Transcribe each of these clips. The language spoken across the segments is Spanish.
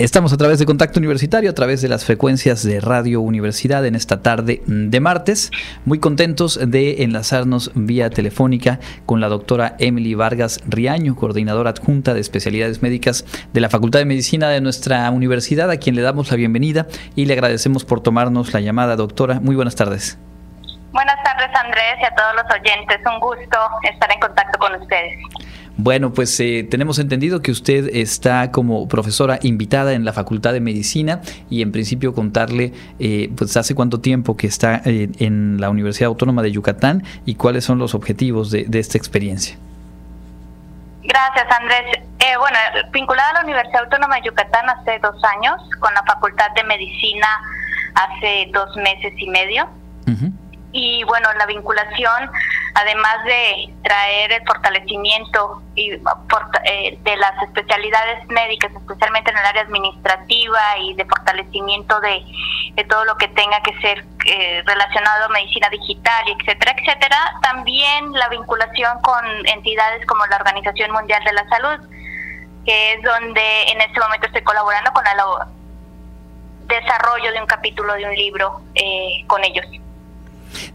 Estamos a través de Contacto Universitario, a través de las frecuencias de Radio Universidad en esta tarde de martes. Muy contentos de enlazarnos vía telefónica con la doctora Emily Vargas Riaño, coordinadora adjunta de especialidades médicas de la Facultad de Medicina de nuestra universidad, a quien le damos la bienvenida y le agradecemos por tomarnos la llamada, doctora. Muy buenas tardes. Buenas tardes, Andrés, y a todos los oyentes. Un gusto estar en contacto con ustedes. Bueno, pues eh, tenemos entendido que usted está como profesora invitada en la Facultad de Medicina y en principio contarle, eh, pues hace cuánto tiempo que está eh, en la Universidad Autónoma de Yucatán y cuáles son los objetivos de, esta experiencia. Gracias, Andrés. bueno, vinculada a la Universidad Autónoma de Yucatán hace dos años, con la Facultad de Medicina hace dos meses y medio. Y bueno, la vinculación además de traer el fortalecimiento y, eh, de las especialidades médicas, especialmente en el área administrativa y de fortalecimiento de, todo lo que tenga que ser eh, relacionado a medicina digital, etcétera, etcétera, también la vinculación con entidades como la Organización Mundial de la Salud, que es donde en este momento estoy colaborando con el desarrollo de un capítulo de un libro eh, con ellos.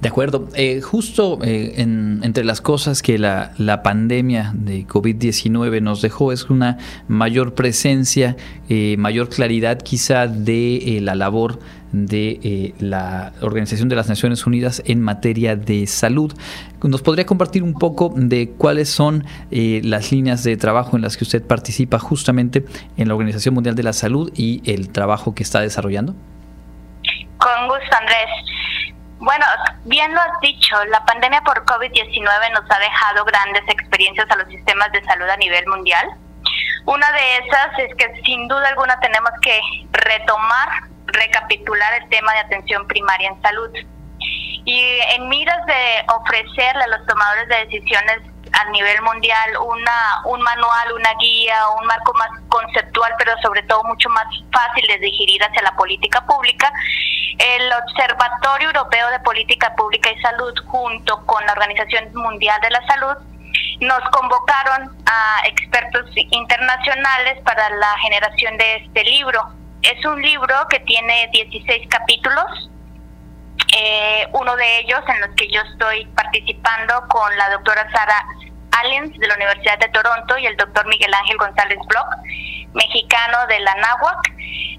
De acuerdo. Eh, justo eh, entre las cosas que la, pandemia de COVID-19 nos dejó es una mayor presencia, eh, mayor claridad quizá de la labor de la Organización de las Naciones Unidas en materia de salud. ¿Nos podría compartir un poco de cuáles son las líneas de trabajo en las que usted participa justamente en la Organización Mundial de la Salud y el trabajo que está desarrollando? Con gusto, Andrés. Bueno, bien lo has dicho, la pandemia por COVID-19 nos ha dejado grandes experiencias a los sistemas de salud a nivel mundial. Una de esas es que sin duda alguna tenemos que retomar, recapitular el tema de atención primaria en salud. Y en miras de ofrecerle a los tomadores de decisiones a nivel mundial una, un manual, una guía, un marco más conceptual, pero sobre todo mucho más fácil de digerir hacia la política pública. El Observatorio Europeo de Política Pública y Salud, junto con la Organización Mundial de la Salud, nos convocaron a expertos internacionales para la generación de este libro. Es un libro que tiene 16 capítulos, eh, uno de ellos en los que yo estoy participando con la doctora Sara Aliens de la Universidad de Toronto y el doctor Miguel Ángel González Bloch, mexicano de la NAHUAC.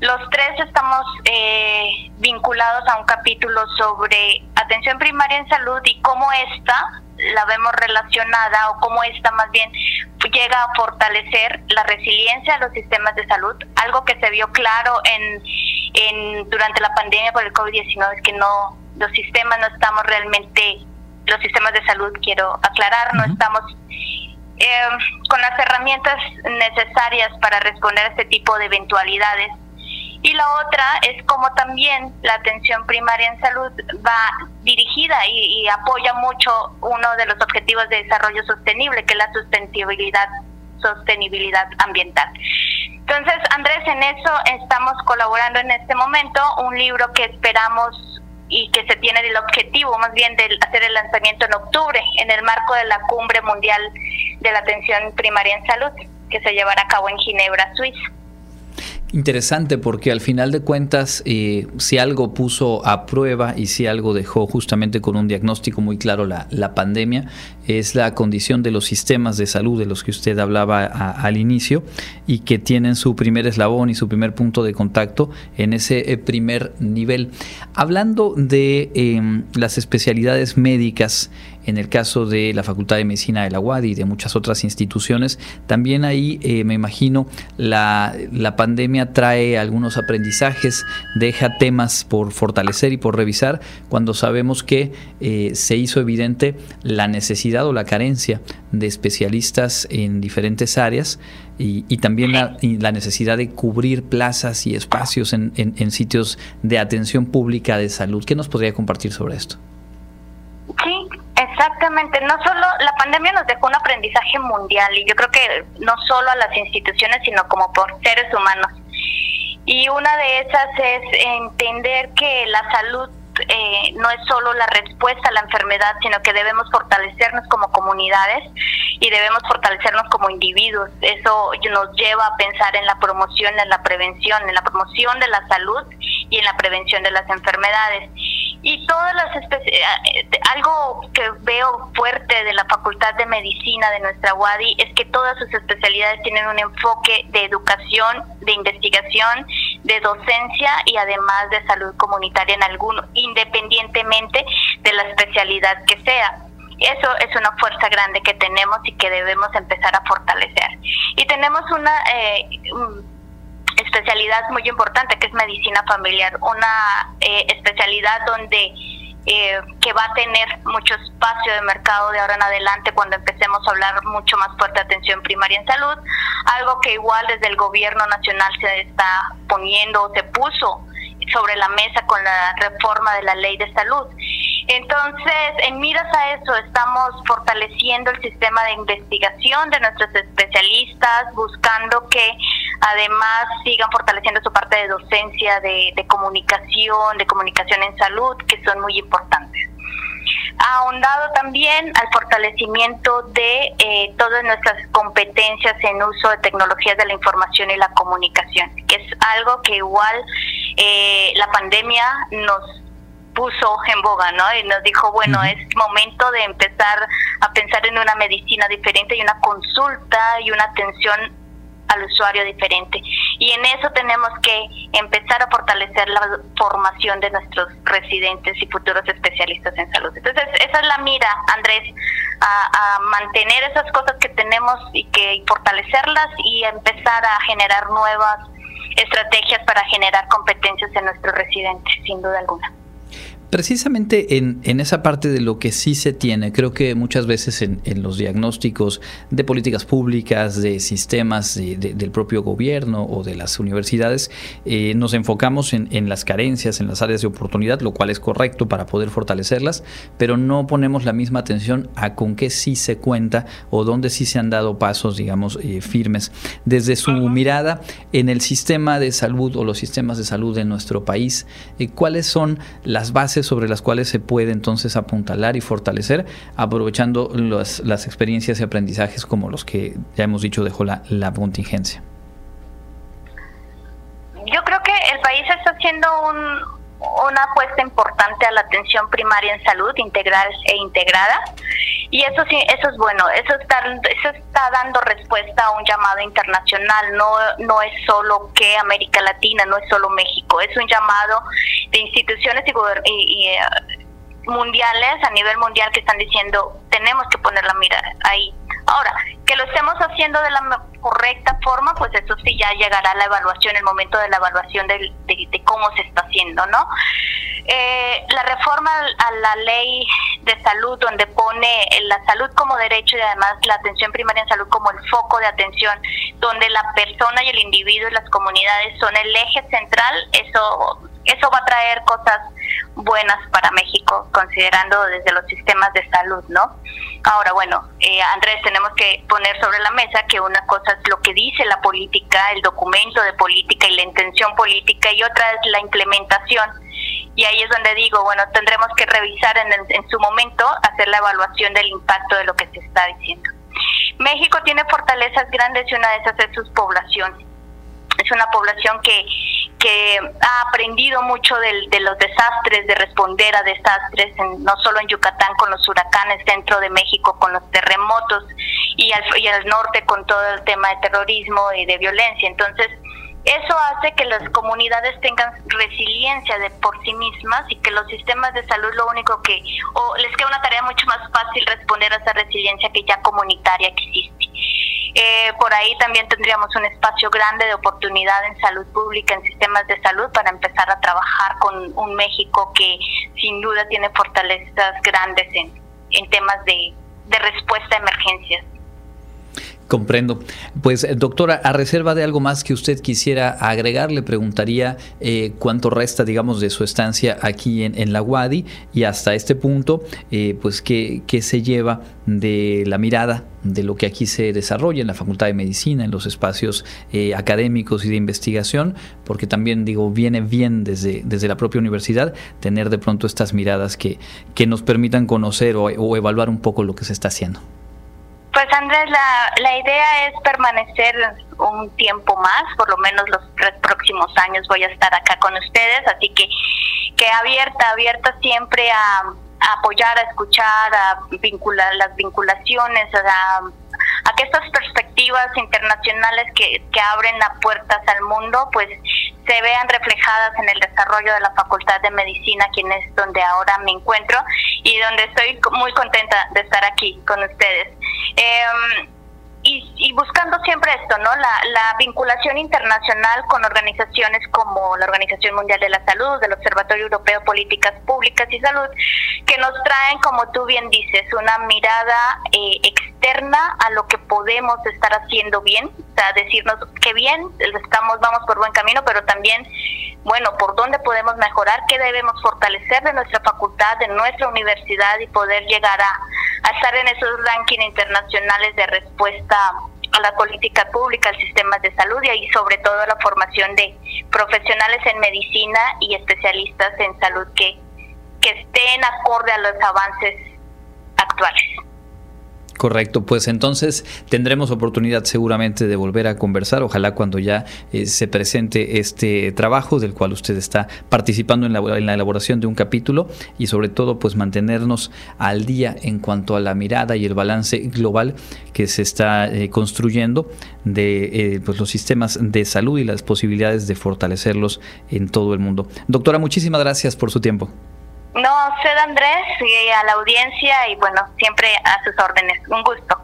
Los tres estamos eh, vinculados a un capítulo sobre atención primaria en salud y cómo esta la vemos relacionada o cómo esta más bien llega a fortalecer la resiliencia de los sistemas de salud, algo que se vio claro en, en durante la pandemia por el COVID-19 es que no los sistemas no estamos realmente los sistemas de salud, quiero aclarar, no estamos eh, con las herramientas necesarias para responder a este tipo de eventualidades. Y la otra es como también la atención primaria en salud va dirigida y, y apoya mucho uno de los objetivos de desarrollo sostenible, que es la sustentabilidad sostenibilidad ambiental. Entonces, Andrés, en eso estamos colaborando en este momento, un libro que esperamos y que se tiene el objetivo más bien de hacer el lanzamiento en octubre en el marco de la Cumbre Mundial de la Atención Primaria en Salud que se llevará a cabo en Ginebra, Suiza. Interesante porque al final de cuentas, eh, si algo puso a prueba y si algo dejó justamente con un diagnóstico muy claro la, la pandemia, es la condición de los sistemas de salud de los que usted hablaba al inicio y que tienen su primer eslabón y su primer punto de contacto en ese eh, primer nivel. Hablando de em, las especialidades médicas, en el caso de la Facultad de Medicina de la UAD y de muchas otras instituciones, también ahí eh, me imagino la, pandemia trae algunos aprendizajes, deja temas por fortalecer y por revisar cuando sabemos que eh, se hizo evidente la necesidad o la carencia de especialistas en diferentes áreas y, también la, la, necesidad de cubrir plazas y espacios en, en sitios de atención pública de salud. ¿Qué nos podría compartir sobre esto? Exactamente. No solo la pandemia nos dejó un aprendizaje mundial y yo creo que no solo a las instituciones, sino como por seres humanos. Y una de esas es entender que la salud eh, no es solo la respuesta a la enfermedad, sino que debemos fortalecernos como comunidades y debemos fortalecernos como individuos. Eso nos lleva a pensar en la promoción, en la prevención, en la promoción de la salud y en la prevención de las enfermedades. Y todas las eh, algo que veo fuerte de la Facultad de Medicina de nuestra UADI es que todas sus especialidades tienen un enfoque de educación, de investigación, de docencia y además de salud comunitaria en alguno, independientemente de la especialidad que sea. Eso es una fuerza grande que tenemos y que debemos empezar a fortalecer. Y tenemos una eh, especialidad muy importante que es medicina familiar, una eh, especialidad donde eh, que va a tener mucho espacio de mercado de ahora en adelante cuando empecemos a hablar mucho más fuerte de atención primaria en salud, algo que igual desde el gobierno nacional se está poniendo o se puso sobre la mesa con la reforma de la ley de salud. Entonces, en miras a eso, estamos fortaleciendo el sistema de investigación de nuestros especialistas, buscando que además sigan fortaleciendo su parte de docencia, de, comunicación, de comunicación en salud, que son muy importantes. Ahondado también al fortalecimiento de eh, todas nuestras competencias en uso de tecnologías de la información y la comunicación, que es algo que igual eh, la pandemia nos puso en boga, ¿no? Y nos dijo, bueno, es momento de empezar a pensar en una medicina diferente y una consulta y una atención al usuario diferente. Y en eso tenemos que empezar a fortalecer la formación de nuestros residentes y futuros especialistas en salud. Entonces, esa es la mira, Andrés, a, a mantener esas cosas que tenemos y que fortalecerlas y empezar a generar nuevas estrategias para generar competencias en nuestros residentes, sin duda alguna. Precisamente en, en, esa parte de lo que sí se tiene, creo que muchas veces en, los diagnósticos de políticas públicas, de sistemas del propio gobierno o de las universidades, eh, nos enfocamos en, en, las carencias, en las áreas de oportunidad, lo cual es correcto para poder fortalecerlas, pero no ponemos la misma atención a con qué sí se cuenta o dónde sí se han dado pasos, digamos, eh, firmes. Desde su mirada en el sistema de salud o los sistemas de salud de nuestro país, eh, ¿cuáles son las bases sobre las cuales se puede entonces apuntalar y fortalecer, aprovechando las experiencias y aprendizajes como los que ya hemos dicho dejó la, la contingencia. Yo creo que el país está haciendo un, una apuesta importante a la atención primaria en salud integral e integrada. Y eso sí eso es bueno eso está eso está dando respuesta a un llamado internacional no no es solo que América Latina no es solo México es un llamado de instituciones y, eh, mundiales a nivel mundial que están diciendo tenemos que poner la mira ahí ahora que lo estemos haciendo de la correcta forma, pues eso sí ya llegará a la evaluación, el momento de la evaluación de, de, cómo se está haciendo, ¿no? Eh, la reforma a la ley de salud, donde pone la salud como derecho y además la atención primaria en salud como el foco de atención, donde la persona y el individuo y las comunidades son el eje central, eso, eso va a traer cosas buenas para México, considerando desde los sistemas de salud, ¿no? Ahora, bueno, eh, Andrés, tenemos que poner sobre la mesa que una cosa es lo que dice la política, el documento de política y la intención política, y otra es la implementación. Y ahí es donde digo, bueno, tendremos que revisar en, en su momento, hacer la evaluación del impacto de lo que se está diciendo. México tiene fortalezas grandes y una de esas es su población. Es una población que que ha aprendido mucho de, de, los desastres, de responder a desastres, no solo en Yucatán con los huracanes, dentro de México con los terremotos y al, y al norte con todo el tema de terrorismo y de violencia. Entonces, eso hace que las comunidades tengan resiliencia de por sí mismas y que los sistemas de salud lo único que, o les queda una tarea mucho más fácil responder a esa resiliencia que ya comunitaria existe. Por ahí también tendríamos un espacio grande de oportunidad en salud pública, en sistemas de salud, para empezar a trabajar con un México que sin duda tiene fortalezas grandes en, en temas de, de respuesta a emergencias. Comprendo. Pues eh, doctora, a reserva de algo más que usted quisiera agregar, le preguntaría eh, cuánto resta, digamos, de su estancia aquí en, la UADI y hasta este punto, eh, pues qué, qué, se lleva de la mirada de lo que aquí se desarrolla en la Facultad de Medicina, en los espacios académicos y de investigación, porque también digo, viene bien desde, desde la propia universidad tener de pronto estas miradas que, que nos permitan conocer o evaluar un poco lo que se está haciendo. Pues Andrés, la, la idea es permanecer un tiempo más, por lo menos los tres próximos años voy a estar acá con ustedes, así que, que abierta, abierta siempre a, apoyar, a escuchar, a vincular las vinculaciones, a, a que estas perspectivas internacionales que, que abren las puertas al mundo, pues se vean reflejadas en el desarrollo de la Facultad de Medicina, quien es donde ahora me encuentro y donde estoy muy contenta de estar aquí con ustedes. Eh, y, buscando siempre esto, ¿no? La, la, vinculación internacional con organizaciones como la Organización Mundial de la Salud, el Observatorio Europeo de Políticas Públicas y Salud, que nos traen, como tú bien dices, una mirada eh, externa a lo que podemos estar haciendo bien, o sea, decirnos que bien, estamos, vamos por buen camino, pero también, bueno, por dónde podemos mejorar, qué debemos fortalecer de nuestra facultad, de nuestra universidad y poder llegar a a estar en esos rankings internacionales de respuesta a la política pública, al sistema de salud y ahí sobre todo la formación de profesionales en medicina y especialistas en salud que, que estén acorde a los avances actuales. Correcto, pues entonces tendremos oportunidad seguramente de volver a conversar, ojalá cuando ya eh, se presente este trabajo del cual usted está participando en la, elaboración de un capítulo y sobre todo pues mantenernos al día en cuanto a la mirada y el balance global que se está eh, construyendo de eh, pues los sistemas de salud y las posibilidades de fortalecerlos en todo el mundo. Doctora, muchísimas gracias por su tiempo. No, usted Andrés y a la audiencia y bueno, siempre a sus órdenes. Un gusto.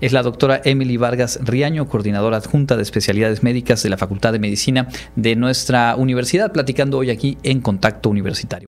Es la doctora Emily Vargas Riaño, coordinadora adjunta de especialidades médicas de la Facultad de Medicina de nuestra universidad, platicando hoy aquí en Contacto Universitario.